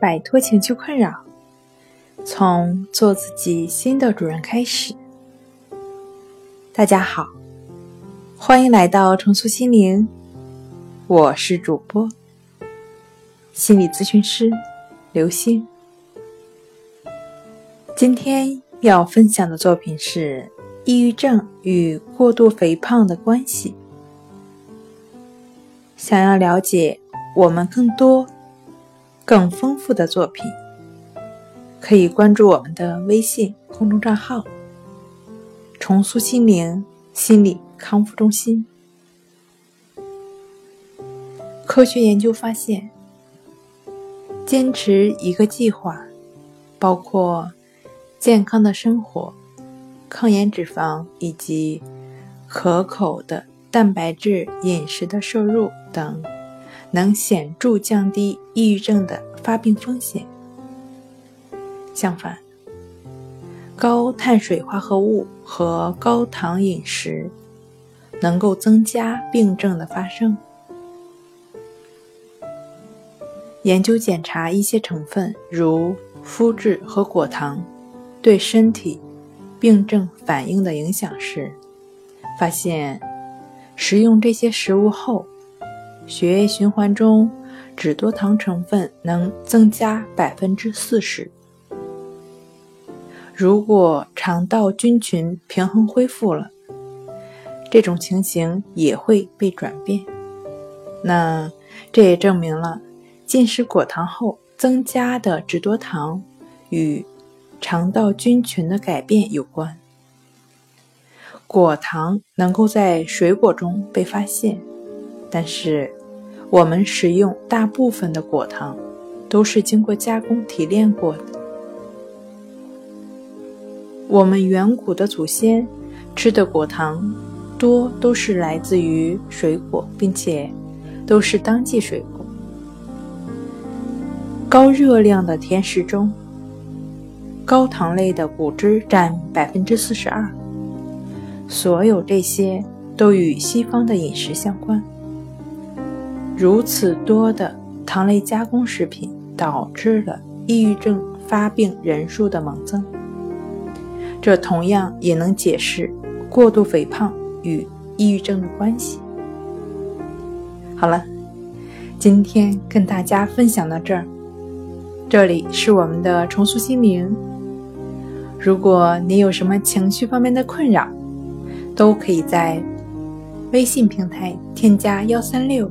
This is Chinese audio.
摆脱情绪困扰，从做自己新的主人开始。大家好，欢迎来到重塑心灵，我是主播心理咨询师刘星。今天要分享的作品是抑郁症与过度肥胖的关系。想要了解我们更多。更丰富的作品，可以关注我们的微信公众账号“重塑心灵心理康复中心”。科学研究发现，坚持一个计划，包括健康的生活、抗炎脂肪以及可口的蛋白质饮食的摄入等。能显著降低抑郁症的发病风险。相反，高碳水化合物和高糖饮食能够增加病症的发生。研究检查一些成分，如麸质和果糖，对身体病症反应的影响时，发现食用这些食物后。血液循环中脂多糖成分能增加百分之四十。如果肠道菌群平衡恢复了，这种情形也会被转变。那这也证明了进食果糖后增加的脂多糖与肠道菌群的改变有关。果糖能够在水果中被发现，但是。我们使用大部分的果糖都是经过加工提炼过的。我们远古的祖先吃的果糖多都是来自于水果，并且都是当季水果。高热量的甜食中，高糖类的果汁占百分之四十二。所有这些都与西方的饮食相关。如此多的糖类加工食品导致了抑郁症发病人数的猛增，这同样也能解释过度肥胖与抑郁症的关系。好了，今天跟大家分享到这儿，这里是我们的重塑心灵。如果你有什么情绪方面的困扰，都可以在微信平台添加幺三六。